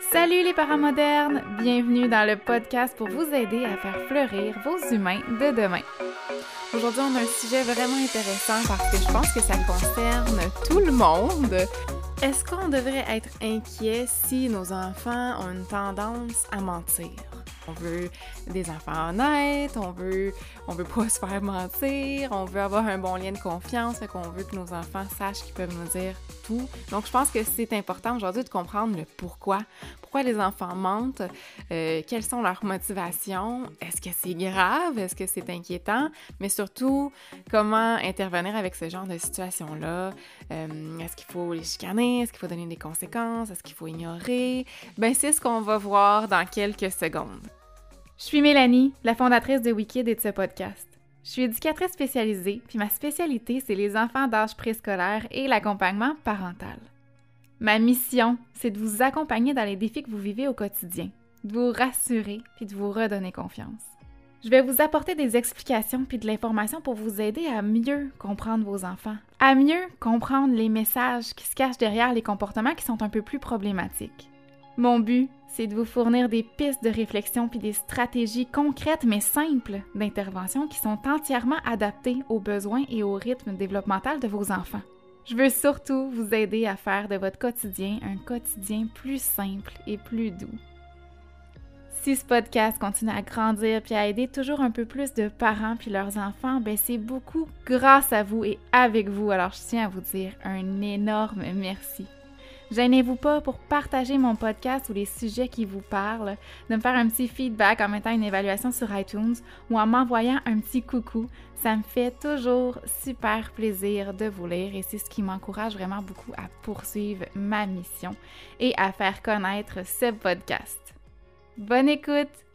Salut les parents modernes! Bienvenue dans le podcast pour vous aider à faire fleurir vos humains de demain. Aujourd'hui, on a un sujet vraiment intéressant parce que je pense que ça concerne tout le monde. Est-ce qu'on devrait être inquiet si nos enfants ont une tendance à mentir? On veut des enfants honnêtes, on veut, on veut pas se faire mentir, on veut avoir un bon lien de confiance, qu'on veut que nos enfants sachent qu'ils peuvent nous dire tout. Donc, je pense que c'est important aujourd'hui de comprendre le pourquoi. Pourquoi les enfants mentent, euh, quelles sont leurs motivations, est-ce que c'est grave, est-ce que c'est inquiétant, mais surtout, comment intervenir avec ce genre de situation-là? Euh, est-ce qu'il faut les chicaner, est-ce qu'il faut donner des conséquences, est-ce qu'il faut ignorer? Ben, c'est ce qu'on va voir dans quelques secondes. Je suis Mélanie, la fondatrice de Wikid et de ce podcast. Je suis éducatrice spécialisée, puis ma spécialité, c'est les enfants d'âge préscolaire et l'accompagnement parental. Ma mission, c'est de vous accompagner dans les défis que vous vivez au quotidien, de vous rassurer, puis de vous redonner confiance. Je vais vous apporter des explications puis de l'information pour vous aider à mieux comprendre vos enfants, à mieux comprendre les messages qui se cachent derrière les comportements qui sont un peu plus problématiques. Mon but, c'est de vous fournir des pistes de réflexion puis des stratégies concrètes mais simples d'intervention qui sont entièrement adaptées aux besoins et au rythme développemental de vos enfants. Je veux surtout vous aider à faire de votre quotidien un quotidien plus simple et plus doux. Si ce podcast continue à grandir puis à aider toujours un peu plus de parents puis leurs enfants, ben c'est beaucoup grâce à vous et avec vous. Alors je tiens à vous dire un énorme merci. Gênez-vous pas pour partager mon podcast ou les sujets qui vous parlent, de me faire un petit feedback en mettant une évaluation sur iTunes ou en m'envoyant un petit coucou. Ça me fait toujours super plaisir de vous lire et c'est ce qui m'encourage vraiment beaucoup à poursuivre ma mission et à faire connaître ce podcast. Bonne écoute!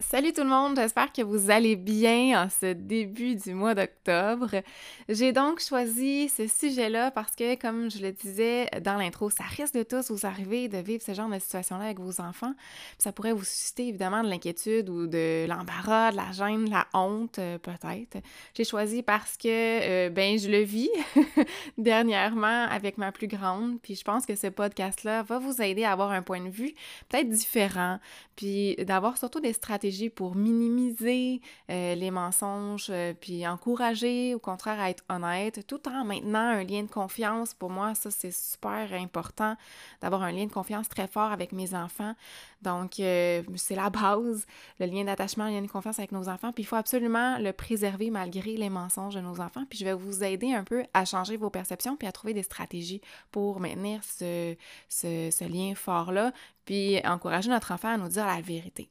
Salut tout le monde, j'espère que vous allez bien en ce début du mois d'octobre. J'ai donc choisi ce sujet-là parce que, comme je le disais dans l'intro, ça risque de tous vous arriver de vivre ce genre de situation-là avec vos enfants. ça pourrait vous susciter évidemment de l'inquiétude ou de l'embarras, de la gêne, de la honte euh, peut-être. J'ai choisi parce que, euh, ben, je le vis dernièrement avec ma plus grande, puis je pense que ce podcast-là va vous aider à avoir un point de vue peut-être différent, puis d'avoir surtout des stratégies pour minimiser euh, les mensonges, euh, puis encourager au contraire à être honnête, tout en maintenant un lien de confiance. Pour moi, ça, c'est super important d'avoir un lien de confiance très fort avec mes enfants. Donc, euh, c'est la base, le lien d'attachement, le lien de confiance avec nos enfants. Puis, il faut absolument le préserver malgré les mensonges de nos enfants. Puis, je vais vous aider un peu à changer vos perceptions puis à trouver des stratégies pour maintenir ce, ce lien fort-là, puis encourager notre enfant à nous dire la vérité.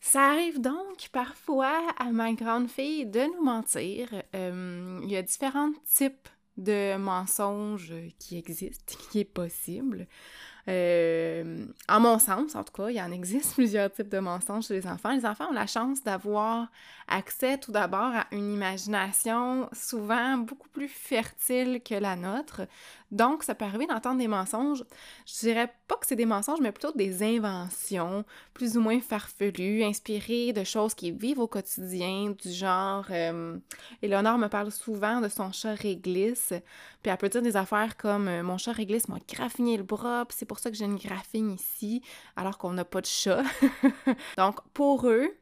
Ça arrive donc parfois à ma grande fille de nous mentir. Euh, il y a différents types de mensonges qui existent, qui est possible. Euh, en mon sens, en tout cas, il en existe plusieurs types de mensonges chez les enfants. Les enfants ont la chance d'avoir accès tout d'abord à une imagination souvent beaucoup plus fertile que la nôtre. Donc, ça peut arriver d'entendre des mensonges. Je dirais pas que c'est des mensonges, mais plutôt des inventions plus ou moins farfelues, inspirées de choses qui vivent au quotidien, du genre... Euh, me parle souvent de son chat réglisse, puis elle des affaires comme euh, Mon chat réglisse m'a graffiné le bras, c'est ça que j'ai une graphine ici, alors qu'on n'a pas de chat. Donc, pour eux,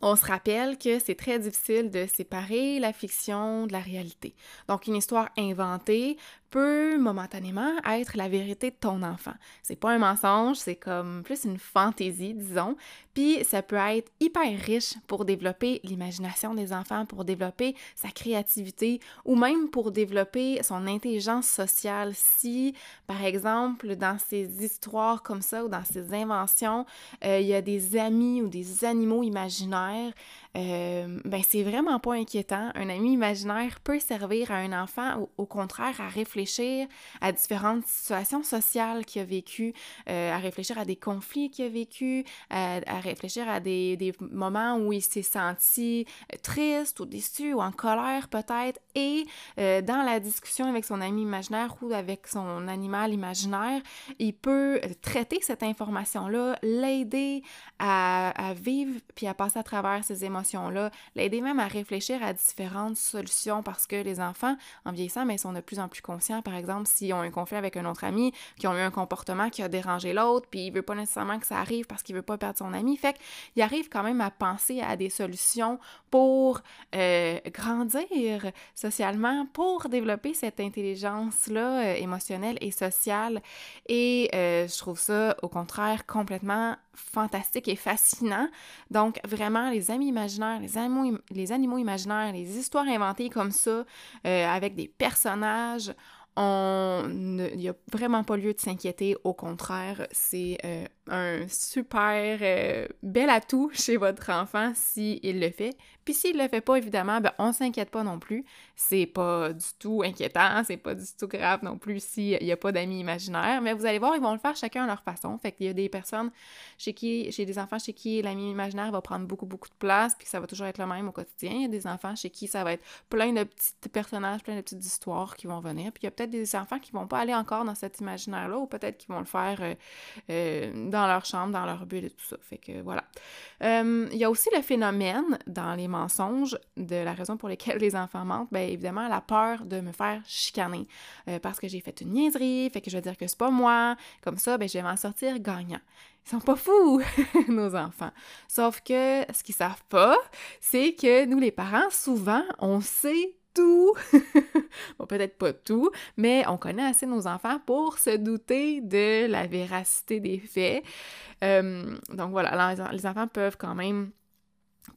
on se rappelle que c'est très difficile de séparer la fiction de la réalité. Donc, une histoire inventée peut momentanément être la vérité de ton enfant. C'est pas un mensonge, c'est comme plus une fantaisie, disons. Puis ça peut être hyper riche pour développer l'imagination des enfants, pour développer sa créativité ou même pour développer son intelligence sociale. Si, par exemple, dans ces histoires comme ça ou dans ces inventions, euh, il y a des amis ou des animaux imaginaires, euh, ben c'est vraiment pas inquiétant. Un ami imaginaire peut servir à un enfant, au, au contraire, à réfléchir à différentes situations sociales qu'il a vécues, euh, à réfléchir à des conflits qu'il a vécu, à, réfléchir à des, moments où il s'est senti euh, triste ou déçu ou en colère peut-être. Et dans la discussion avec son ami imaginaire ou avec son animal imaginaire, il peut traiter cette information-là, l'aider à, vivre puis à passer à travers ses émotions là l'aider même à réfléchir à différentes solutions parce que les enfants, en vieillissant, mais ils sont de plus en plus conscients par exemple, s'ils ont un conflit avec un autre ami, qui ont eu un comportement qui a dérangé l'autre, puis il veut pas nécessairement que ça arrive parce qu'il veut pas perdre son ami. Fait qu'il arrive quand même à penser à des solutions pour euh, grandir socialement, pour développer cette intelligence-là euh, émotionnelle et sociale. Et euh, je trouve ça, au contraire, complètement fantastique et fascinant. Donc, vraiment, les amis imaginaires, les animaux, les animaux imaginaires, les histoires inventées comme ça, avec des personnages, il n'y a vraiment pas lieu de s'inquiéter. Au contraire, c'est euh, un super euh, bel atout chez votre enfant s'il le fait. Puis s'il le fait pas, évidemment, ben, on s'inquiète pas non plus. C'est pas du tout inquiétant, c'est pas du tout grave non plus s'il n'y a pas d'amis imaginaires. Mais vous allez voir, ils vont le faire chacun à leur façon. Fait qu'il y a des personnes chez qui, chez des enfants chez qui l'ami imaginaire va prendre beaucoup, beaucoup de place, puis ça va toujours être le même au quotidien. Il y a des enfants chez qui ça va être plein de petits personnages, plein de petites histoires qui vont venir. Puis il y a peut-être des enfants qui vont pas aller encore dans cet imaginaire-là, ou peut-être qu'ils vont le faire euh, euh, dans leur chambre, dans leur bulle et tout ça. Fait que voilà. Euh, il y a aussi le phénomène dans les mensonges de la raison pour laquelle les enfants mentent, bien évidemment la peur de me faire chicaner euh, parce que j'ai fait une niaiserie, fait que je vais dire que c'est pas moi, comme ça, ben je vais m'en sortir gagnant. Ils sont pas fous, nos enfants. Sauf que ce qu'ils savent pas, c'est que nous, les parents, souvent, on sait peut-être pas tout, mais on connaît assez nos enfants pour se douter de la véracité des faits. Euh, donc voilà, les enfants peuvent quand même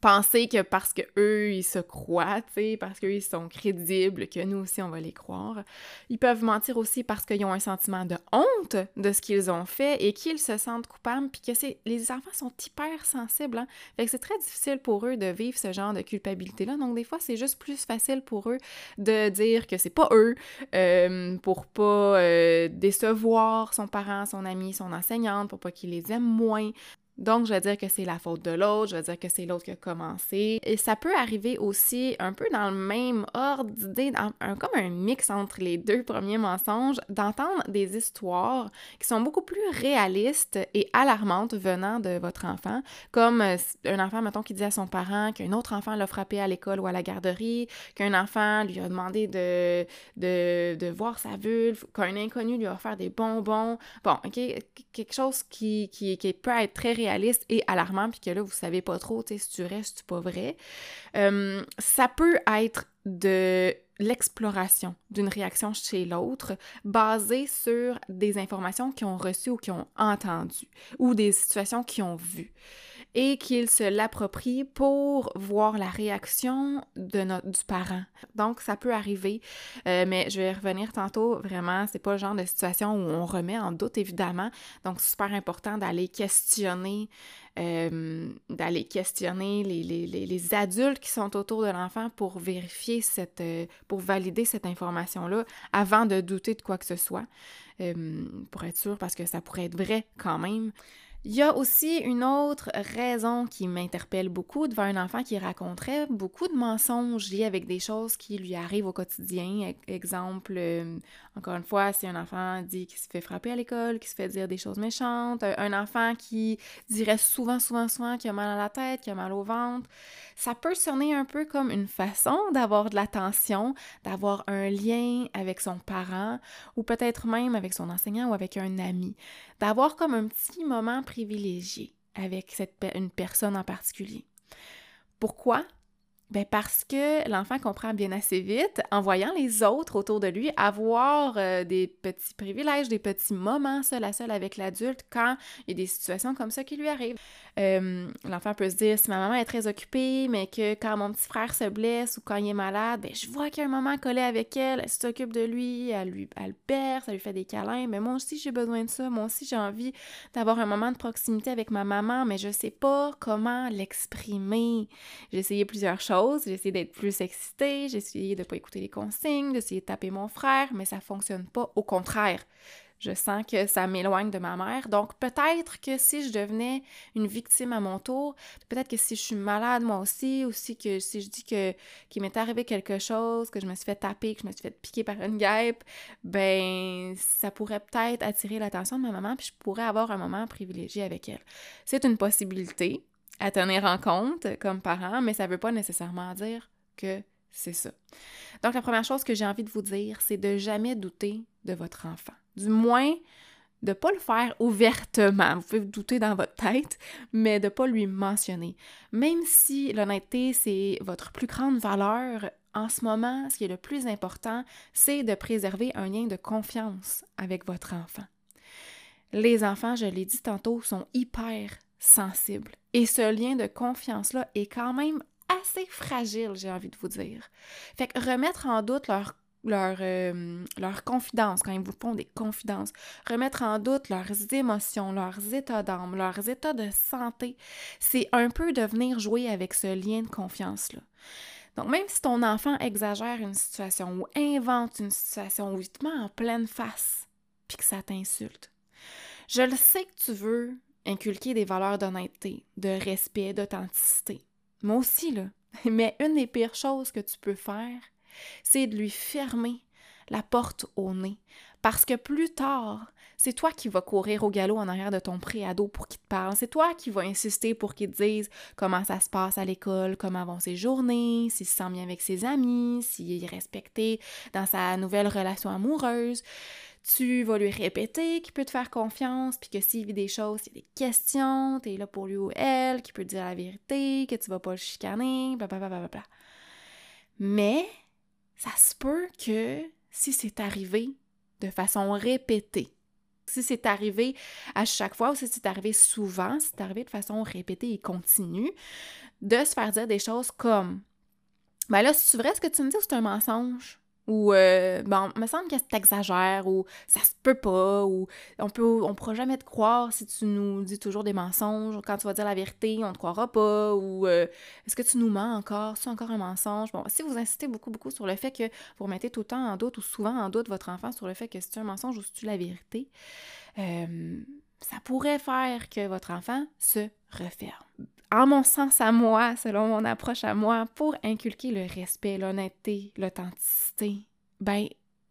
penser que parce que eux ils se croient, tu parce qu'eux ils sont crédibles, que nous aussi on va les croire. Ils peuvent mentir aussi parce qu'ils ont un sentiment de honte de ce qu'ils ont fait et qu'ils se sentent coupables, puis que les enfants sont hyper sensibles, hein. Fait que c'est très difficile pour eux de vivre ce genre de culpabilité là. Donc des fois c'est juste plus facile pour eux de dire que c'est pas eux euh, pour pas euh, décevoir son parent, son ami, son enseignante, pour pas qu'ils les aiment moins. Donc, je vais dire que c'est la faute de l'autre, je vais dire que c'est l'autre qui a commencé. Et ça peut arriver aussi un peu dans le même ordre d'idée, comme un mix entre les deux premiers mensonges, d'entendre des histoires qui sont beaucoup plus réalistes et alarmantes venant de votre enfant, comme euh, un enfant, mettons, qui dit à son parent qu'un autre enfant l'a frappé à l'école ou à la garderie, qu'un enfant lui a demandé de, de, voir sa vulve, qu'un inconnu lui a offert des bonbons. Bon, OK, quelque chose qui, qui, qui peut être très réaliste et alarmant, puis que là, vous savez pas trop, tu sais, si tu restes, c'est pas vrai. Euh, ça peut être de l'exploration d'une réaction chez l'autre basée sur des informations qu'ils ont reçues ou qu'ils ont entendues ou des situations qu'ils ont vues et qu'ils se l'approprient pour voir la réaction de notre, du parent. Donc, ça peut arriver, euh, mais je vais revenir tantôt, vraiment, c'est pas le genre de situation où on remet en doute, évidemment. Donc, super important d'aller questionner, euh, d'aller questionner les, les, les, adultes qui sont autour de l'enfant pour vérifier cette, euh, pour valider cette information-là avant de douter de quoi que ce soit, pour être sûr, parce que ça pourrait être vrai quand même. Il y a aussi une autre raison qui m'interpelle beaucoup devant un enfant qui raconterait beaucoup de mensonges liés avec des choses qui lui arrivent au quotidien. Exemple, euh, encore une fois, si un enfant dit qu'il se fait frapper à l'école, qu'il se fait dire des choses méchantes, un enfant qui dirait souvent, souvent, souvent qu'il a mal à la tête, qu'il a mal au ventre, ça peut sonner un peu comme une façon d'avoir de l'attention, d'avoir un lien avec son parent ou peut-être même avec son enseignant ou avec un ami, d'avoir comme un petit moment privilégié avec cette, une personne en particulier. Pourquoi? Ben parce que l'enfant comprend bien assez vite, en voyant les autres autour de lui avoir euh, des petits privilèges, des petits moments seul à seul avec l'adulte quand il y a des situations comme ça qui lui arrivent. Euh, l'enfant peut se dire si ma maman est très occupée, mais que quand mon petit frère se blesse ou quand il est malade, ben je vois qu'il y a un moment collé avec elle, elle s'occupe de lui, elle lui elle perce, elle lui fait des câlins, mais moi aussi j'ai besoin de ça, moi aussi j'ai envie d'avoir un moment de proximité avec ma maman, mais je sais pas comment l'exprimer. J'ai essayé plusieurs choses j'ai essayé d'être plus excitée, j'ai essayé de ne pas écouter les consignes, d'essayer de taper mon frère, mais ça fonctionne pas. Au contraire, je sens que ça m'éloigne de ma mère. Donc peut-être que si je devenais une victime à mon tour, peut-être que si je suis malade moi aussi, ou si, que, si je dis que qu'il m'est arrivé quelque chose, que je me suis fait taper, que je me suis fait piquer par une guêpe, ben ça pourrait peut-être attirer l'attention de ma maman, puis je pourrais avoir un moment privilégié avec elle. C'est une possibilité à tenir en compte comme parent, mais ça ne veut pas nécessairement dire que c'est ça. Donc, la première chose que j'ai envie de vous dire, c'est de jamais douter de votre enfant. Du moins, de ne pas le faire ouvertement. Vous pouvez douter dans votre tête, mais de ne pas lui mentionner. Même si l'honnêteté, c'est votre plus grande valeur, en ce moment, ce qui est le plus important, c'est de préserver un lien de confiance avec votre enfant. Les enfants, je l'ai dit tantôt, sont hyper sensibles. Et ce lien de confiance-là est quand même assez fragile, j'ai envie de vous dire. Fait que remettre en doute leur leur, euh, leur confidence, quand ils vous font des confidences, remettre en doute leurs émotions, leurs états d'âme, leurs états de santé, c'est un peu de venir jouer avec ce lien de confiance-là. Donc, même si ton enfant exagère une situation ou invente une situation ou il te met en pleine face, puis que ça t'insulte, je le sais que tu veux inculquer des valeurs d'honnêteté, de respect, d'authenticité. Moi aussi, là. Mais une des pires choses que tu peux faire, c'est de lui fermer la porte au nez. Parce que plus tard, c'est toi qui vas courir au galop en arrière de ton préado pour qu'il te parle. C'est toi qui vas insister pour qu'il te dise comment ça se passe à l'école, comment vont ses journées, s'il se sent bien avec ses amis, s'il est respecté dans sa nouvelle relation amoureuse. Tu vas lui répéter qu'il peut te faire confiance, puis que s'il vit des choses, s'il y a des questions, t'es là pour lui ou elle, qu'il peut te dire la vérité, que tu vas pas le chicaner, blablabla. Mais ça se peut que si c'est arrivé de façon répétée, si c'est arrivé à chaque fois ou si c'est arrivé souvent, si c'est arrivé de façon répétée et continue, de se faire dire des choses comme Ben là, c'est vrai ce que tu me dis ou c'est un mensonge? Ou, euh, bon, me semble que t'exagères, ou ça se peut pas, ou on peut, on pourra jamais te croire si tu nous dis toujours des mensonges, quand tu vas dire la vérité, on te croira pas, ou euh, est-ce que tu nous mens encore, c'est encore un mensonge? Bon, si vous insistez beaucoup, beaucoup sur le fait que vous remettez tout le temps en doute, ou souvent en doute votre enfant sur le fait que c'est un mensonge ou c'est la vérité, euh, ça pourrait faire que votre enfant se referme en mon sens à moi, selon mon approche à moi, pour inculquer le respect, l'honnêteté, l'authenticité, ben,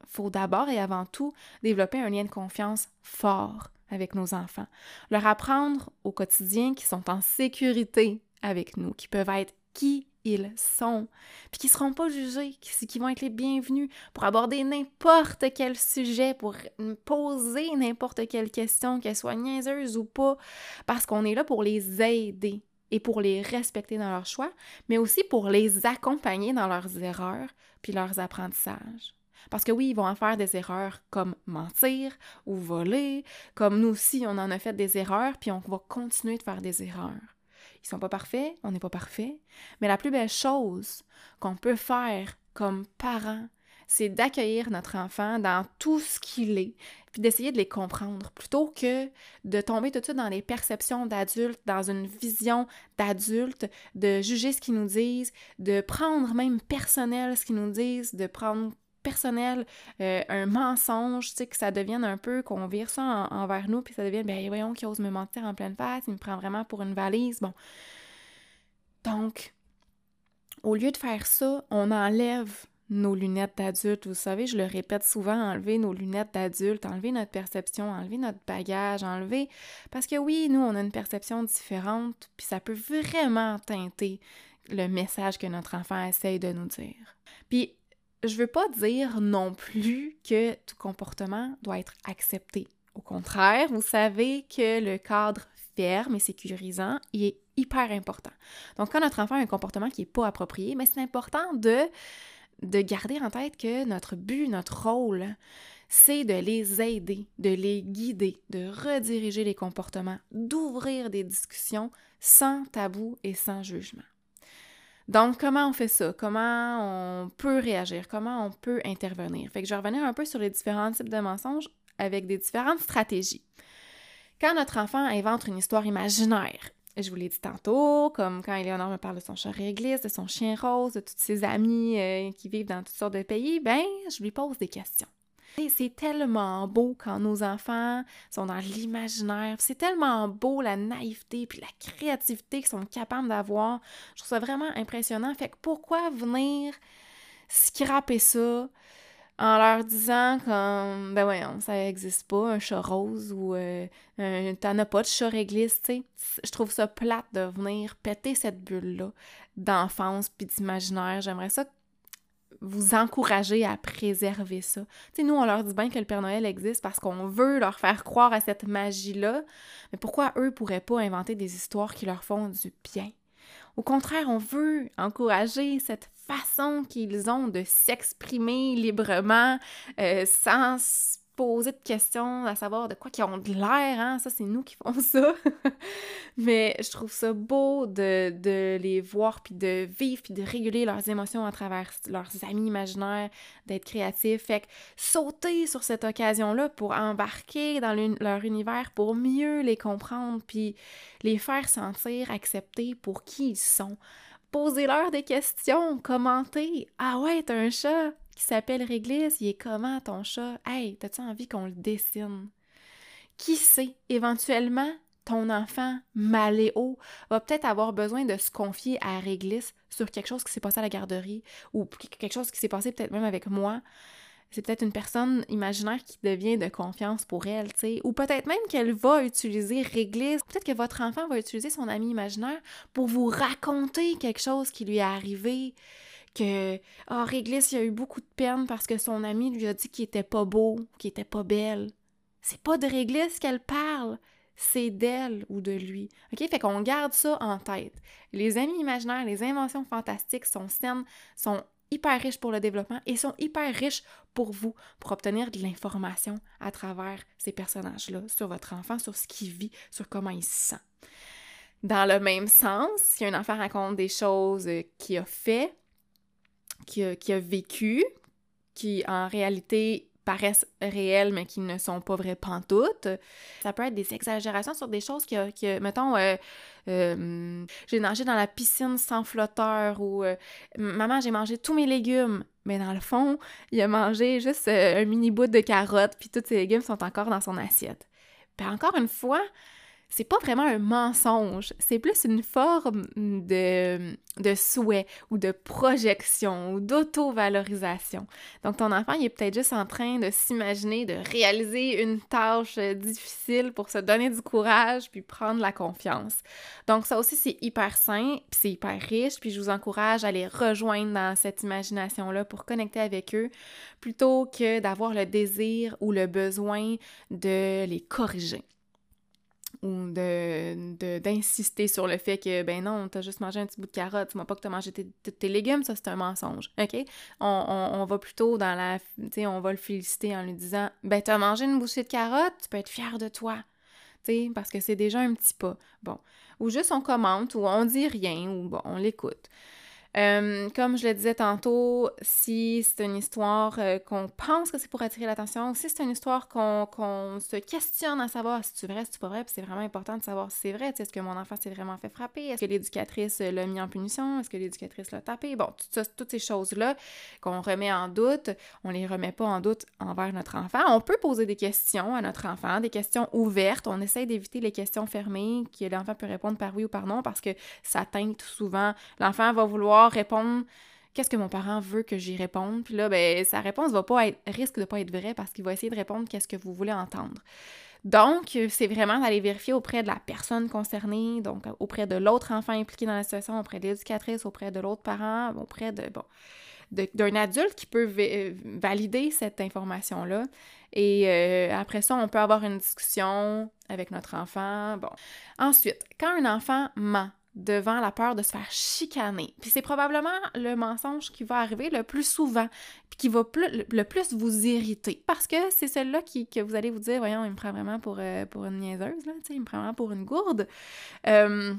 faut d'abord et avant tout développer un lien de confiance fort avec nos enfants. Leur apprendre au quotidien qu'ils sont en sécurité avec nous, qu'ils peuvent être qui ils sont, puis qu'ils ne seront pas jugés, qu'ils vont être les bienvenus pour aborder n'importe quel sujet, pour poser n'importe quelle question, qu'elle soit niaiseuse ou pas, parce qu'on est là pour les aider et pour les respecter dans leurs choix, mais aussi pour les accompagner dans leurs erreurs puis leurs apprentissages. Parce que oui, ils vont en faire des erreurs comme mentir ou voler, comme nous aussi, on en a fait des erreurs, puis on va continuer de faire des erreurs. Ils sont pas parfaits, on n'est pas parfait, mais la plus belle chose qu'on peut faire comme parents, c'est d'accueillir notre enfant dans tout ce qu'il est, puis d'essayer de les comprendre, plutôt que de tomber tout de suite dans les perceptions d'adultes, dans une vision d'adultes, de juger ce qu'ils nous disent, de prendre même personnel ce qu'ils nous disent, de prendre personnel euh, un mensonge, tu sais, que ça devienne un peu, qu'on vire ça envers nous, puis ça devienne, ben voyons, qui ose me mentir en pleine face, il me prend vraiment pour une valise, bon. Donc, au lieu de faire ça, on enlève nos lunettes d'adulte. Vous savez, je le répète souvent, enlever nos lunettes d'adulte, enlever notre perception, enlever notre bagage, enlever... Parce que oui, nous, on a une perception différente, puis ça peut vraiment teinter le message que notre enfant essaye de nous dire. Puis, je veux pas dire non plus que tout comportement doit être accepté. Au contraire, vous savez que le cadre ferme et sécurisant est hyper important. Donc, quand notre enfant a un comportement qui n'est pas approprié, mais c'est important de de garder en tête que notre but, notre rôle, c'est de les aider, de les guider, de rediriger les comportements, d'ouvrir des discussions sans tabou et sans jugement. Donc, comment on fait ça? Comment on peut réagir? Comment on peut intervenir? Fait que je vais revenir un peu sur les différents types de mensonges avec des différentes stratégies. Quand notre enfant invente une histoire imaginaire, je vous l'ai dit tantôt, comme quand Eleonore me parle de son chat réglisse, de son chien rose, de toutes ses amies euh, qui vivent dans toutes sortes de pays, ben, je lui pose des questions. C'est tellement beau quand nos enfants sont dans l'imaginaire. C'est tellement beau la naïveté puis la créativité qu'ils sont capables d'avoir. Je trouve ça vraiment impressionnant. Fait que pourquoi venir scraper ça? En leur disant comme ben voyons, ça existe pas un chat rose ou euh, t'en as pas de chat réglisse, tu sais. Je trouve ça plate de venir péter cette bulle là d'enfance puis d'imaginaire. J'aimerais ça vous encourager à préserver ça. Tu sais, nous, on leur dit bien que le Père Noël existe parce qu'on veut leur faire croire à cette magie-là, mais pourquoi eux pourraient pas inventer des histoires qui leur font du bien? Au contraire, on veut encourager cette façon qu'ils ont de s'exprimer librement euh, sans poser de questions, à savoir de quoi qu'ils ont de l'air, hein? ça c'est nous qui font ça. Mais je trouve ça beau de, de les voir, puis de vivre, puis de réguler leurs émotions à travers leurs amis imaginaires, d'être créatifs. Fait que sauter sur cette occasion-là pour embarquer dans leur univers, pour mieux les comprendre, puis les faire sentir acceptés pour qui ils sont. Posez-leur des questions, commentez. Ah ouais, t'as un chat qui s'appelle Réglisse, il est comment ton chat? Hey, t'as-tu envie qu'on le dessine? Qui sait, éventuellement, ton enfant maléo va peut-être avoir besoin de se confier à Réglisse sur quelque chose qui s'est passé à la garderie ou quelque chose qui s'est passé peut-être même avec moi. C'est peut-être une personne imaginaire qui devient de confiance pour elle, tu sais. Ou peut-être même qu'elle va utiliser Réglisse. Peut-être que votre enfant va utiliser son ami imaginaire pour vous raconter quelque chose qui lui est arrivé que oh, Réglisse, a eu beaucoup de peine parce que son ami lui a dit qu'il était pas beau, qu'il était pas belle. C'est pas de Réglisse qu'elle parle, c'est d'elle ou de lui. OK? Fait qu'on garde ça en tête. Les amis imaginaires, les inventions fantastiques sont saines, sont hyper riches pour le développement et sont hyper riches pour vous, pour obtenir de l'information à travers ces personnages-là, sur votre enfant, sur ce qu'il vit, sur comment il se sent. Dans le même sens, si un enfant raconte des choses qu'il a fait, qui a, vécu, qui en réalité paraissent réelles, mais qui ne sont pas vraies pantoutes. Ça peut être des exagérations sur des choses que, que mettons, euh, euh, j'ai nagé dans la piscine sans flotteur ou euh, maman, j'ai mangé tous mes légumes. Mais dans le fond, il a mangé juste un mini bout de carotte, puis tous ses légumes sont encore dans son assiette. Encore une fois, c'est pas vraiment un mensonge, c'est plus une forme de, souhait ou de projection ou d'auto-valorisation. Donc ton enfant, il est peut-être juste en train de s'imaginer de réaliser une tâche difficile pour se donner du courage puis prendre la confiance. Donc ça aussi, c'est hyper sain, puis c'est hyper riche, puis je vous encourage à les rejoindre dans cette imagination-là pour connecter avec eux plutôt que d'avoir le désir ou le besoin de les corriger ou de, d'insister sur le fait que, ben non, t'as juste mangé un petit bout de carotte, tu m'as pas que t'as mangé tes, tes, légumes, ça c'est un mensonge, OK? On, va plutôt dans la, tu sais, on va le féliciter en lui disant, ben t'as mangé une bouchée de carotte, tu peux être fier de toi, tu sais, parce que c'est déjà un petit pas, bon. Ou juste on commente, ou on dit rien, ou bon, on l'écoute. Euh, comme je le disais tantôt, si c'est une histoire euh, qu'on pense que c'est pour attirer l'attention, si c'est une histoire qu'on se questionne à savoir si c'est vrai, si c'est pas vrai, c'est vraiment important de savoir si c'est vrai. Est-ce que mon enfant s'est vraiment fait frapper? Est-ce que l'éducatrice l'a mis en punition? Est-ce que l'éducatrice l'a tapé? Bon, toutes ces choses-là qu'on remet en doute, on les remet pas en doute envers notre enfant. On peut poser des questions à notre enfant, des questions ouvertes. On essaie d'éviter les questions fermées que l'enfant peut répondre par oui ou par non parce que ça teinte souvent. L'enfant va vouloir répondre qu'est-ce que mon parent veut que j'y réponde? Puis là, ben, sa réponse va pas être, risque de pas être vraie parce qu'il va essayer de répondre qu'est-ce que vous voulez entendre. Donc, c'est vraiment d'aller vérifier auprès de la personne concernée, donc auprès de l'autre enfant impliqué dans la situation, auprès de l'éducatrice, auprès de l'autre parent, auprès d'un adulte qui peut valider cette information-là. Et euh, après ça, on peut avoir une discussion avec notre enfant. Bon. Ensuite, quand un enfant ment, devant la peur de se faire chicaner. Puis c'est probablement le mensonge qui va arriver le plus souvent, puis qui va le plus vous irriter. Parce que c'est celui-là qui, que vous allez vous dire, voyons, il me prend vraiment pour, euh, pour une niaiseuse, là, il me prend vraiment pour une gourde. Euh,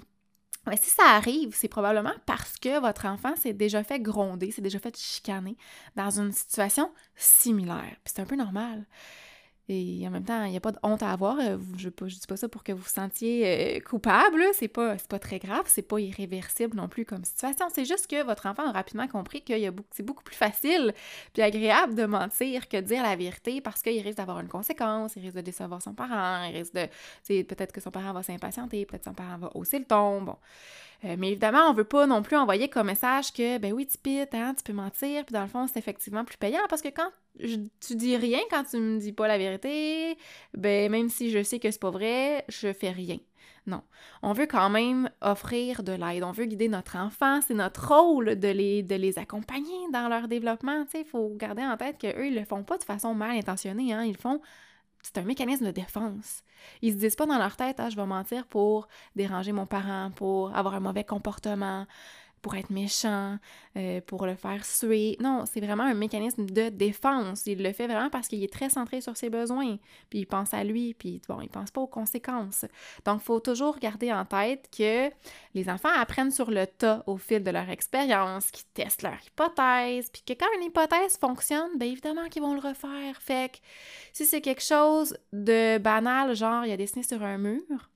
mais si ça arrive, c'est probablement parce que votre enfant s'est déjà fait gronder, s'est déjà fait chicaner dans une situation similaire. Puis c'est un peu normal. Et en même temps, il n'y a pas de honte à avoir. Euh, je ne dis pas ça pour que vous vous sentiez euh, coupable. C'est pas, pas très grave. C'est pas irréversible non plus comme situation. C'est juste que votre enfant a rapidement compris que c'est beaucoup plus facile puis agréable de mentir que de dire la vérité parce qu'il risque d'avoir une conséquence. Il risque de décevoir son parent. Il risque de. Peut-être que son parent va s'impatienter. Peut-être que son parent va hausser le ton. Bon. Euh, mais évidemment, on veut pas non plus envoyer comme message que, ben oui, tu pites, hein, tu peux mentir, puis dans le fond, c'est effectivement plus payant parce que quand tu dis rien, quand tu me dis pas la vérité, ben même si je sais que c'est pas vrai, je fais rien. Non. On veut quand même offrir de l'aide. On veut guider notre enfant. C'est notre rôle de les, accompagner dans leur développement. Il faut garder en tête qu'eux, ils le font pas de façon mal intentionnée. Hein? Ils le font c'est un mécanisme de défense. Ils se disent pas dans leur tête, ah, je vais mentir pour déranger mon parent, pour avoir un mauvais comportement, pour être méchant, euh, pour le faire suer. Non, c'est vraiment un mécanisme de défense. Il le fait vraiment parce qu'il est très centré sur ses besoins, puis il pense à lui, puis bon, il pense pas aux conséquences. Donc, il faut toujours garder en tête que les enfants apprennent sur le tas au fil de leur expérience, qu'ils testent leur hypothèse, puis que quand une hypothèse fonctionne, bien évidemment qu'ils vont le refaire. Fait que si c'est quelque chose de banal, genre il a dessiné sur un mur,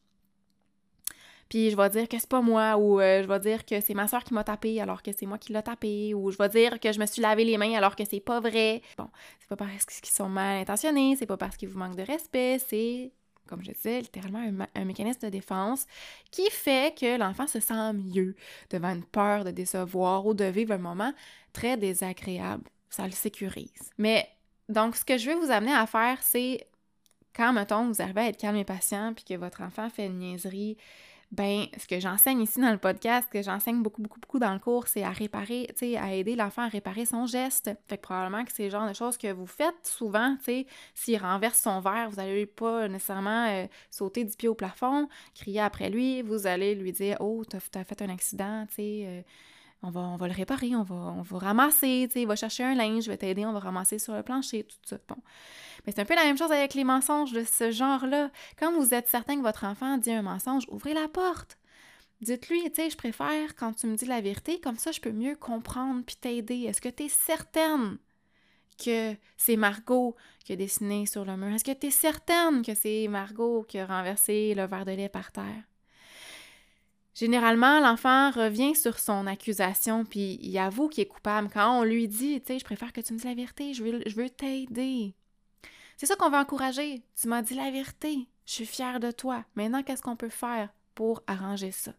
puis je vais dire que c'est pas moi, ou euh, je vais dire que c'est ma soeur qui m'a tapé alors que c'est moi qui l'ai tapé, ou je vais dire que je me suis lavé les mains alors que c'est pas vrai. Bon, c'est pas parce qu'ils sont mal intentionnés, c'est pas parce qu'ils vous manquent de respect, c'est comme je disais, littéralement un, mécanisme de défense qui fait que l'enfant se sent mieux devant une peur de décevoir ou de vivre un moment très désagréable. Ça le sécurise. Mais donc, ce que je vais vous amener à faire, c'est quand, mettons, vous arrivez à être calme et patient, puis que votre enfant fait une niaiserie, ben ce que j'enseigne ici dans le podcast, que j'enseigne beaucoup, beaucoup, beaucoup dans le cours, c'est à réparer, tu sais, à aider l'enfant à réparer son geste. Fait que probablement que c'est le genre de choses que vous faites souvent, tu sais, s'il renverse son verre, vous n'allez pas nécessairement euh, sauter du pied au plafond, crier après lui, vous allez lui dire « Oh, t'as as fait un accident, tu sais... Euh, on va, on va le réparer, on va, on ramasser, tu sais, il va chercher un linge, je vais t'aider, on va ramasser sur le plancher, tout ça. Bon. Mais c'est un peu la même chose avec les mensonges de ce genre-là. Quand vous êtes certain que votre enfant dit un mensonge, ouvrez la porte. Dites-lui, tu sais, je préfère quand tu me dis la vérité, comme ça je peux mieux comprendre puis t'aider. Est-ce que tu es certaine que c'est Margot qui a dessiné sur le mur? Est-ce que tu es certaine que c'est Margot qui a renversé le verre de lait par terre? Généralement, l'enfant revient sur son accusation, puis il avoue qu'il est coupable. Quand on lui dit, tu sais, je préfère que tu me dises la vérité, je veux, je veux t'aider. C'est ça qu'on veut encourager. Tu m'as dit la vérité, je suis fière de toi. Maintenant, qu'est-ce qu'on peut faire pour arranger ça?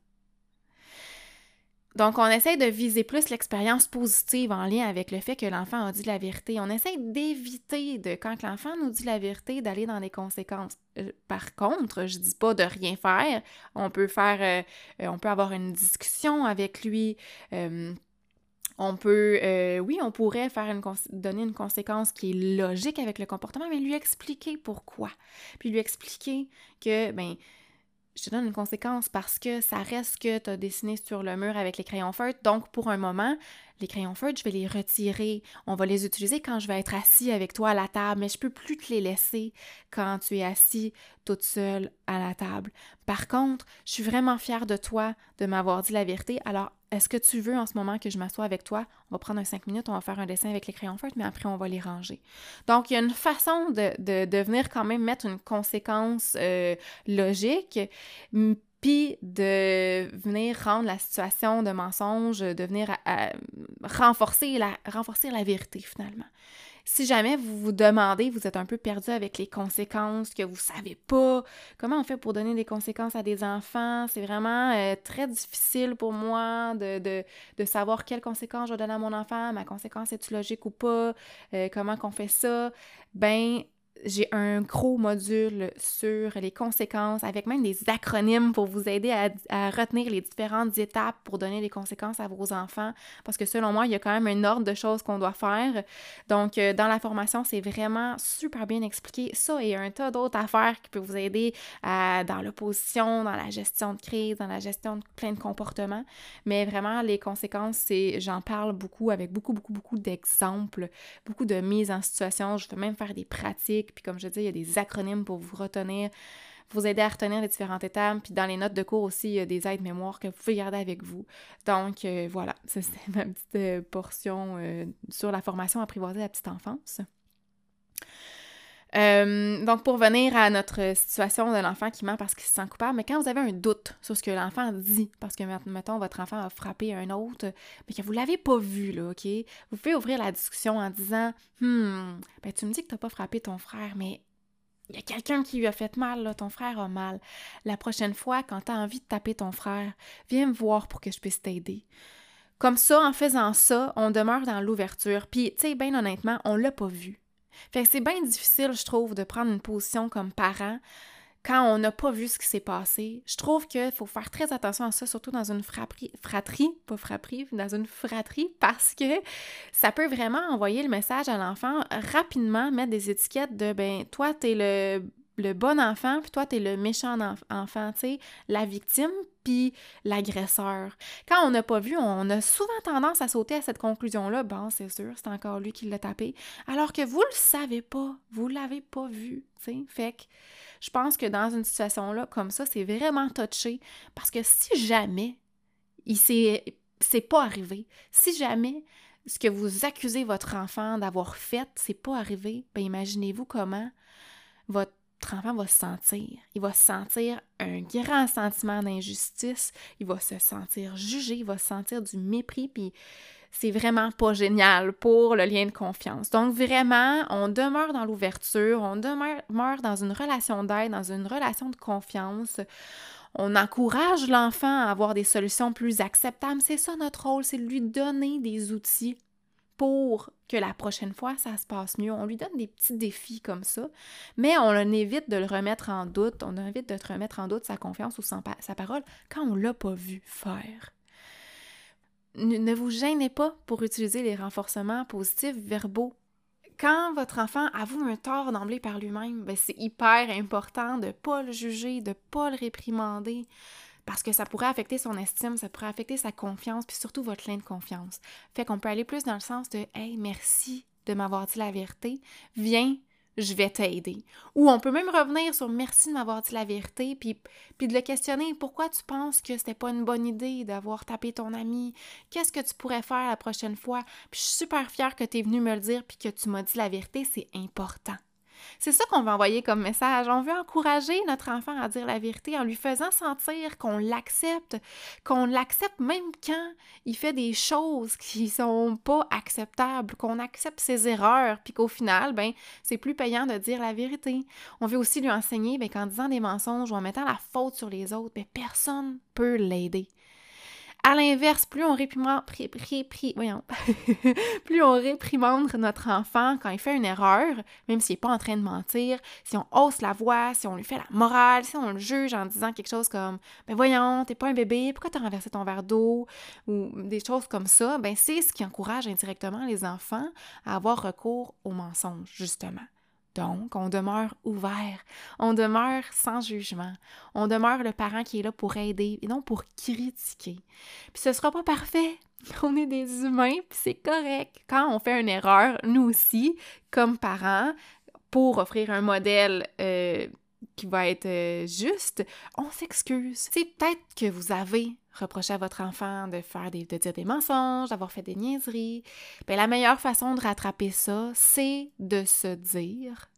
Donc, on essaie de viser plus l'expérience positive en lien avec le fait que l'enfant a dit la vérité. On essaie d'éviter de, quand l'enfant nous dit la vérité, d'aller dans les conséquences. Euh, par contre, je dis pas de rien faire. On peut faire, euh, euh, on peut avoir une discussion avec lui. on peut, oui, on pourrait faire une donner une conséquence qui est logique avec le comportement, mais lui expliquer pourquoi. Puis lui expliquer que, ben, je te donne une conséquence parce que ça reste que tu as dessiné sur le mur avec les crayons feutres. Donc, pour un moment, les crayons feutres, je vais les retirer. On va les utiliser quand je vais être assis avec toi à la table, mais je peux plus te les laisser quand tu es assis toute seule à la table. Par contre, je suis vraiment fière de toi de m'avoir dit la vérité. Alors, est-ce que tu veux en ce moment que je m'assoie avec toi? On va prendre un cinq minutes, on va faire un dessin avec les crayons feutres, mais après, on va les ranger. Donc, il y a une façon de, de, venir quand même mettre une conséquence euh, logique, puis de venir rendre la situation de mensonge, de venir renforcer, la, renforcer la vérité finalement. Si jamais vous vous demandez, vous êtes un peu perdu avec les conséquences, que vous savez pas comment on fait pour donner des conséquences à des enfants, c'est vraiment euh, très difficile pour moi de, de, de, savoir quelles conséquences je vais donner à mon enfant, ma conséquence est-tu logique ou pas, euh, comment qu'on fait ça, ben j'ai un gros module sur les conséquences avec même des acronymes pour vous aider à, retenir les différentes étapes pour donner des conséquences à vos enfants parce que selon moi, il y a quand même un ordre de choses qu'on doit faire. Donc, euh, dans la formation, c'est vraiment super bien expliqué. Ça et un tas d'autres affaires qui peuvent vous aider dans l'opposition, dans la gestion de crise, dans la gestion de plein de comportements. Mais vraiment, les conséquences, c'est, j'en parle beaucoup avec beaucoup, beaucoup, beaucoup d'exemples, beaucoup de mises en situation. Je peux même faire des pratiques puis comme je dis, il y a des acronymes pour vous retenir, vous aider à retenir les différentes étapes. Puis dans les notes de cours aussi, il y a des aides mémoire que vous pouvez garder avec vous. Donc euh, voilà, c'était ma petite euh, portion euh, sur la formation apprivoiser la petite enfance. Donc, pour venir à notre situation de l'enfant qui ment parce qu'il se sent coupable, mais quand vous avez un doute sur ce que l'enfant dit, parce que, mettons, votre enfant a frappé un autre, mais que vous ne l'avez pas vu, là, OK? Vous pouvez ouvrir la discussion en disant Hmm, ben, tu me dis que tu n'as pas frappé ton frère, mais il y a quelqu'un qui lui a fait mal, là, ton frère a mal. La prochaine fois, quand tu as envie de taper ton frère, viens me voir pour que je puisse t'aider. Comme ça, en faisant ça, on demeure dans l'ouverture. Puis, tu sais, bien honnêtement, on l'a pas vu. Fait que c'est bien difficile, je trouve, de prendre une position comme parent quand on n'a pas vu ce qui s'est passé. Je trouve qu'il faut faire très attention à ça, surtout dans une fratrie, fratrie, pas fratrie, dans une fratrie, parce que ça peut vraiment envoyer le message à l'enfant rapidement, mettre des étiquettes de ben, toi, t'es le le bon enfant, puis toi, t'es le méchant enfant, tu sais, la victime, puis l'agresseur. Quand on n'a pas vu, on a souvent tendance à sauter à cette conclusion-là. Bon, c'est sûr, c'est encore lui qui l'a tapé. Alors que vous le savez pas, vous l'avez pas vu, tu sais. Fait que je pense que dans une situation-là, comme ça, c'est vraiment touché. Parce que si jamais il s'est, c'est pas arrivé, si jamais ce que vous accusez votre enfant d'avoir fait, c'est pas arrivé, ben imaginez-vous comment votre enfant va se sentir. Il va sentir un grand sentiment d'injustice, il va se sentir jugé, il va se sentir du mépris, puis c'est vraiment pas génial pour le lien de confiance. Donc vraiment, on demeure dans l'ouverture, on demeure dans une relation d'aide, dans une relation de confiance. On encourage l'enfant à avoir des solutions plus acceptables. C'est ça notre rôle, c'est de lui donner des outils pour que la prochaine fois, ça se passe mieux. On lui donne des petits défis comme ça, mais on évite de le remettre en doute, on évite de te remettre en doute sa confiance ou sa parole quand on l'a pas vu faire. Ne vous gênez pas pour utiliser les renforcements positifs verbaux. Quand votre enfant avoue un tort d'emblée par lui-même, ben, c'est hyper important de ne pas le juger, de ne pas le réprimander, parce que ça pourrait affecter son estime, ça pourrait affecter sa confiance, puis surtout votre lien de confiance. Fait qu'on peut aller plus dans le sens de Hey, merci de m'avoir dit la vérité, viens, je vais t'aider. Ou on peut même revenir sur merci de m'avoir dit la vérité, puis, de le questionner pourquoi tu penses que c'était pas une bonne idée d'avoir tapé ton ami, qu'est-ce que tu pourrais faire la prochaine fois? Puis je suis super fière que tu es venu me le dire, puis que tu m'as dit la vérité, c'est important. C'est ça qu'on veut envoyer comme message. On veut encourager notre enfant à dire la vérité en lui faisant sentir qu'on l'accepte, qu'on l'accepte même quand il fait des choses qui sont pas acceptables, qu'on accepte ses erreurs, puis qu'au final, ben, c'est plus payant de dire la vérité. On veut aussi lui enseigner ben, qu'en disant des mensonges ou en mettant la faute sur les autres, ben, personne peut l'aider. À l'inverse, plus on réprimande, plus on réprimande notre enfant quand il fait une erreur, même s'il n'est pas en train de mentir, si on hausse la voix, si on lui fait la morale, si on le juge en disant quelque chose comme Ben voyons, t'es pas un bébé, pourquoi t'as renversé ton verre d'eau ou des choses comme ça, ben c'est ce qui encourage indirectement les enfants à avoir recours au mensonge, justement. Donc, on demeure ouvert, on demeure sans jugement, on demeure le parent qui est là pour aider et non pour critiquer. Puis ce sera pas parfait, on est des humains, puis c'est correct. Quand on fait une erreur, nous aussi, comme parents, pour offrir un modèle euh, qui va être euh, juste, on s'excuse. C'est peut-être que vous avez reprocher à votre enfant de faire des, de dire des mensonges, d'avoir fait des niaiseries, bien, la meilleure façon de rattraper ça, c'est de se dire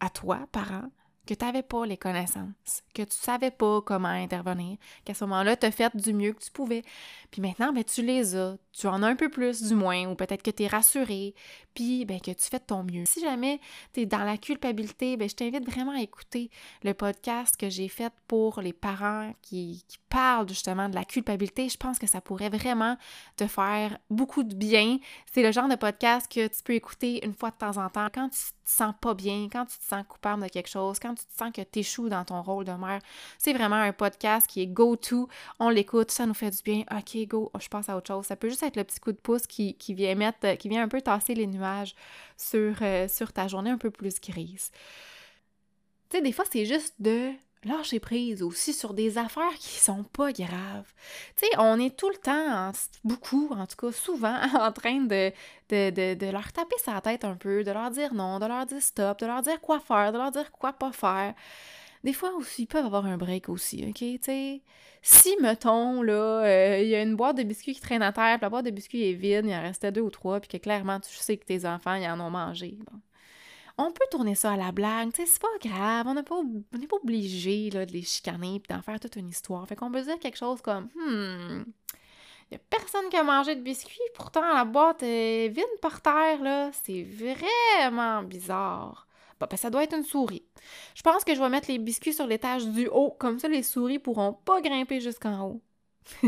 à toi, parent, que tu n'avais pas les connaissances, que tu savais pas comment intervenir, qu'à ce moment-là, tu as fait du mieux que tu pouvais. Puis maintenant, ben, tu les as, tu en as un peu plus du moins, ou peut-être que tu es rassuré, puis ben, que tu fais de ton mieux. Si jamais tu es dans la culpabilité, ben, je t'invite vraiment à écouter le podcast que j'ai fait pour les parents qui, parlent justement de la culpabilité. Je pense que ça pourrait vraiment te faire beaucoup de bien. C'est le genre de podcast que tu peux écouter une fois de temps en temps quand sens pas bien, quand tu te sens coupable de quelque chose, quand tu te sens que tu échoues dans ton rôle de mère. C'est vraiment un podcast qui est go-to. On l'écoute, ça nous fait du bien. OK, go, je passe à autre chose. Ça peut juste être le petit coup de pouce qui, vient mettre, qui vient un peu tasser les nuages sur, euh, sur ta journée un peu plus grise. Tu sais, des fois, c'est juste de lâcher prise aussi sur des affaires qui sont pas graves. Tu on est tout le temps, beaucoup, en tout cas souvent, en train de, de, de, leur taper sa tête un peu, de leur dire non, de leur dire stop, de leur dire quoi faire, de leur dire quoi pas faire. Des fois aussi, ils peuvent avoir un break aussi, OK? Tu si, mettons, là, euh, il y a une boîte de biscuits qui traîne à terre, puis la boîte de biscuits est vide, il en restait deux ou trois, puis que clairement, tu sais que tes enfants, ils en ont mangé, on peut tourner ça à la blague, c'est pas grave, on n'est pas, obligé de les chicaner et d'en faire toute une histoire. Fait qu'on peut dire quelque chose comme Hmm, y a personne qui a mangé de biscuits, pourtant la boîte est vide par terre, là. C'est vraiment bizarre. Bah, ben, ça doit être une souris. Je pense que je vais mettre les biscuits sur l'étage du haut, comme ça les souris pourront pas grimper jusqu'en haut.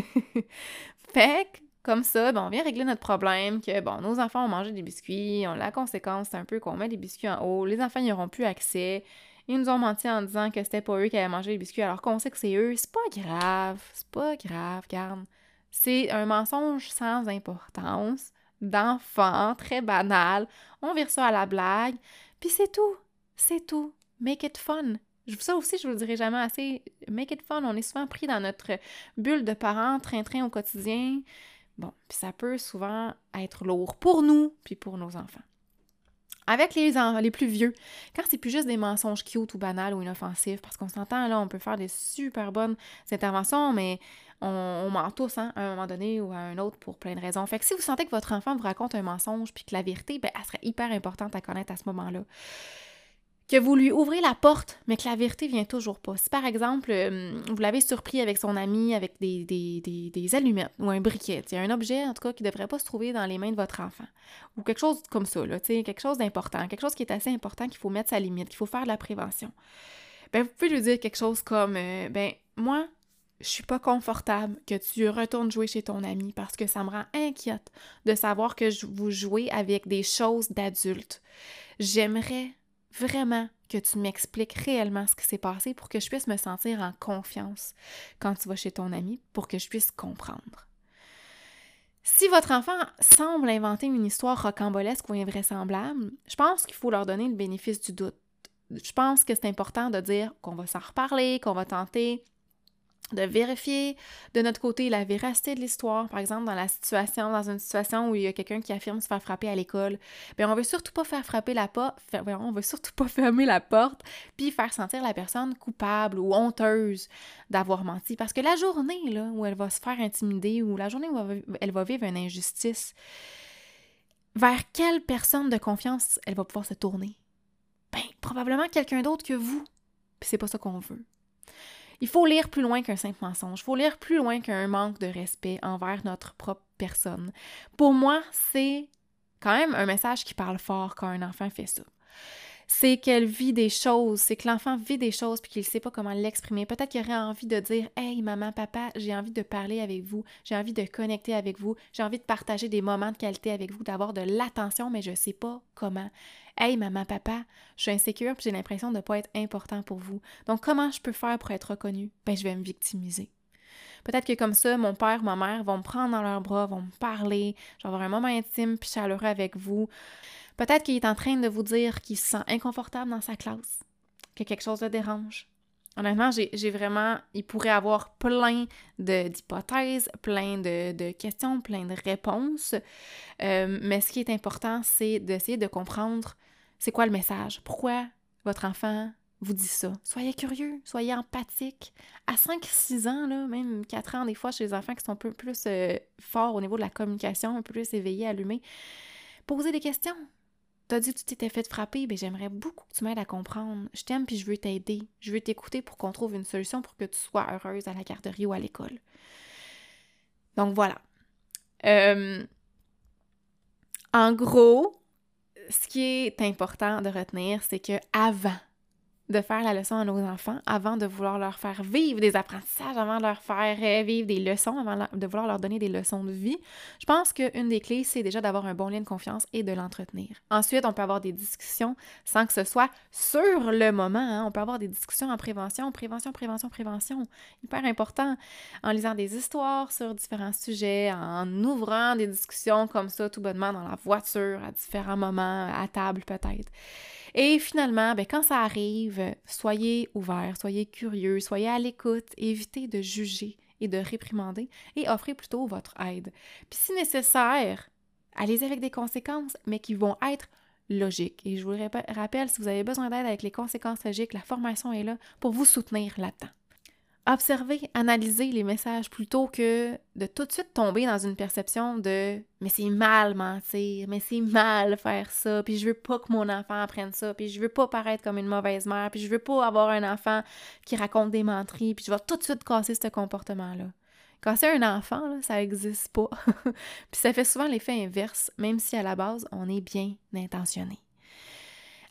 fait que comme ça, ben, on vient régler notre problème que, bon, nos enfants ont mangé des biscuits, on, la conséquence, c'est un peu qu'on met les biscuits en haut, les enfants n'y auront plus accès, Ils nous ont menti en disant que c'était pas eux qui avaient mangé les biscuits alors qu'on sait que c'est eux. C'est pas grave. C'est pas grave, garde. C'est un mensonge sans importance, d'enfant, très banal. On vire ça à la blague. Puis c'est tout. C'est tout. Make it fun. Ça aussi, je vous le dirai jamais assez. Make it fun. On est souvent pris dans notre bulle de parents, train-train au quotidien. Bon, ça peut souvent être lourd pour nous, puis pour nos enfants. Avec les, les plus vieux, quand c'est plus juste des mensonges cute ou banals ou inoffensifs, parce qu'on s'entend, là, on peut faire des super bonnes interventions, mais on, ment tous, hein, à un moment donné ou à un autre pour plein de raisons. Fait que si vous sentez que votre enfant vous raconte un mensonge puis que la vérité, ben, elle serait hyper importante à connaître à ce moment-là que vous lui ouvrez la porte, mais que la vérité vient toujours pas. Si par exemple, euh, vous l'avez surpris avec son ami avec des, allumettes ou un briquet, un objet en tout cas qui ne devrait pas se trouver dans les mains de votre enfant, ou quelque chose comme ça, là, quelque chose d'important, quelque chose qui est assez important qu'il faut mettre sa limite, qu'il faut faire de la prévention. Ben, vous pouvez lui dire quelque chose comme euh, ben moi, je suis pas confortable que tu retournes jouer chez ton ami parce que ça me rend inquiète de savoir que vous jouez avec des choses d'adultes. J'aimerais vraiment que tu m'expliques réellement ce qui s'est passé pour que je puisse me sentir en confiance quand tu vas chez ton ami, pour que je puisse comprendre. Si votre enfant semble inventer une histoire rocambolesque ou invraisemblable, je pense qu'il faut leur donner le bénéfice du doute. Je pense que c'est important de dire qu'on va s'en reparler, qu'on va tenter de vérifier de notre côté la véracité de l'histoire. Par exemple, dans la situation, dans une situation où il y a quelqu'un qui affirme se faire frapper à l'école, bien, on veut surtout pas faire frapper la porte, on veut surtout pas fermer la porte, puis faire sentir la personne coupable ou honteuse d'avoir menti. Parce que la journée où elle va se faire intimider ou la journée où elle va vivre une injustice, vers quelle personne de confiance elle va pouvoir se tourner? Ben, probablement quelqu'un d'autre que vous. Puis c'est pas ça qu'on veut. Il faut lire plus loin qu'un simple mensonge. Il faut lire plus loin qu'un manque de respect envers notre propre personne. Pour moi, c'est quand même un message qui parle fort quand un enfant fait ça c'est qu'elle vit des choses, c'est que l'enfant vit des choses puis qu'il ne sait pas comment l'exprimer. Peut-être qu'il aurait envie de dire Hey maman, papa, j'ai envie de parler avec vous, j'ai envie de connecter avec vous, j'ai envie de partager des moments de qualité avec vous, d'avoir de l'attention, mais je ne sais pas comment. Hey maman, papa, je suis insécure puis j'ai l'impression de ne pas être important pour vous. Donc comment je peux faire pour être reconnue? Ben je vais me victimiser. Peut-être que comme ça, mon père, ma mère vont me prendre dans leurs bras, vont me parler, je vais avoir un moment intime puis chaleureux avec vous. Peut-être qu'il est en train de vous dire qu'il se sent inconfortable dans sa classe, que quelque chose le dérange. Honnêtement, j'ai vraiment, il pourrait avoir plein d'hypothèses, plein de, questions, plein de réponses. Euh, mais ce qui est important, c'est d'essayer de comprendre c'est quoi le message. Pourquoi votre enfant vous dit ça? Soyez curieux, soyez empathique. À 5-6 ans, là, même 4 ans, des fois, chez les enfants qui sont un peu plus euh, forts au niveau de la communication, un peu plus éveillés, allumés, posez des questions. T'as dit que tu t'étais fait frapper, ben j'aimerais beaucoup que tu m'aides à comprendre. Je t'aime puis je veux t'aider. Je veux t'écouter pour qu'on trouve une solution pour que tu sois heureuse à la garderie ou à l'école. Donc voilà. Euh, en gros, ce qui est important de retenir, c'est que avant de faire la leçon à nos enfants avant de vouloir leur faire vivre des apprentissages, avant de leur faire euh, vivre des leçons, avant de vouloir leur donner des leçons de vie. Je pense qu'une des clés, c'est déjà d'avoir un bon lien de confiance et de l'entretenir. Ensuite, on peut avoir des discussions sans que ce soit sur le moment. Hein. On peut avoir des discussions en prévention, prévention, prévention, prévention. Hyper important. En lisant des histoires sur différents sujets, en ouvrant des discussions comme ça tout bonnement dans la voiture, à différents moments, à table peut-être. Et finalement, ben, quand ça arrive, soyez ouverts, soyez curieux, soyez à l'écoute, évitez de juger et de réprimander et offrez plutôt votre aide. Puis si nécessaire, allez avec des conséquences, mais qui vont être logiques. Et je vous le rappelle, si vous avez besoin d'aide avec les conséquences logiques, la formation est là pour vous soutenir là-dedans observer, analyser les messages plutôt que de tout de suite tomber dans une perception de mais c'est mal mentir, mais c'est mal faire ça, puis je veux pas que mon enfant apprenne ça, puis je veux pas paraître comme une mauvaise mère, puis je veux pas avoir un enfant qui raconte des menteries, puis je vais tout de suite casser ce comportement-là. Casser un enfant, ça n'existe pas. puis ça fait souvent l'effet inverse, même si à la base, on est bien intentionné.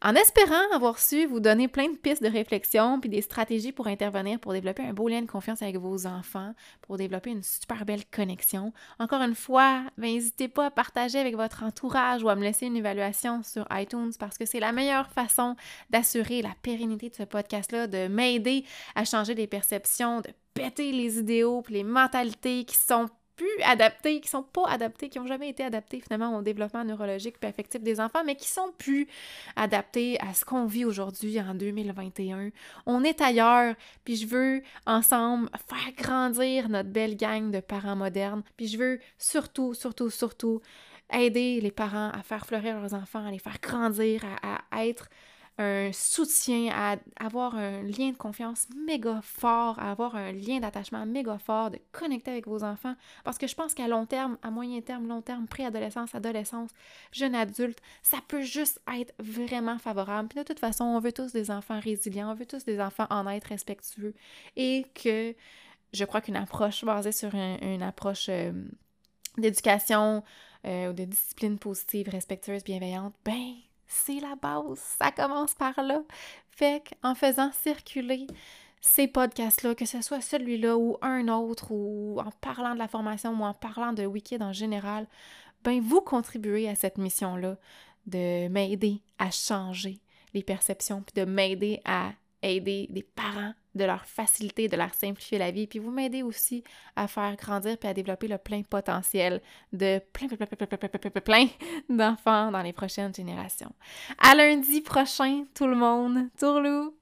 En espérant avoir su vous donner plein de pistes de réflexion puis des stratégies pour intervenir pour développer un beau lien de confiance avec vos enfants, pour développer une super belle connexion. Encore une fois, ben, n'hésitez pas à partager avec votre entourage ou à me laisser une évaluation sur iTunes parce que c'est la meilleure façon d'assurer la pérennité de ce podcast-là, de m'aider à changer les perceptions, de péter les idéaux puis les mentalités qui sont plus adaptés, qui sont pas adaptés, qui ont jamais été adaptés finalement au développement neurologique et affectif des enfants, mais qui sont plus adaptés à ce qu'on vit aujourd'hui en 2021. On est ailleurs, puis je veux ensemble faire grandir notre belle gang de parents modernes, puis je veux surtout, surtout, surtout aider les parents à faire fleurir leurs enfants, à les faire grandir, à, à être un soutien, à avoir un lien de confiance méga fort, à avoir un lien d'attachement méga fort, de connecter avec vos enfants. Parce que je pense qu'à long terme, à moyen terme, long terme, préadolescence, adolescence, jeune adulte, ça peut juste être vraiment favorable. Puis de toute façon, on veut tous des enfants résilients, on veut tous des enfants en être respectueux. Et que je crois qu'une approche basée sur une approche euh, d'éducation euh, ou de discipline positive, respectueuse, bienveillante, ben c'est la base. Ça commence par là. Fait qu'en faisant circuler ces podcasts-là, que ce soit celui-là ou un autre, ou en parlant de la formation ou en parlant de Wikid en général, ben vous contribuez à cette mission-là de m'aider à changer les perceptions, puis de m'aider à aider des parents, de leur faciliter, de leur simplifier la vie. Puis vous m'aidez aussi à faire grandir puis à développer le plein potentiel de plein, plein, plein, plein, plein, plein, plein d'enfants dans les prochaines générations. À lundi prochain, tout le monde. Tourlou!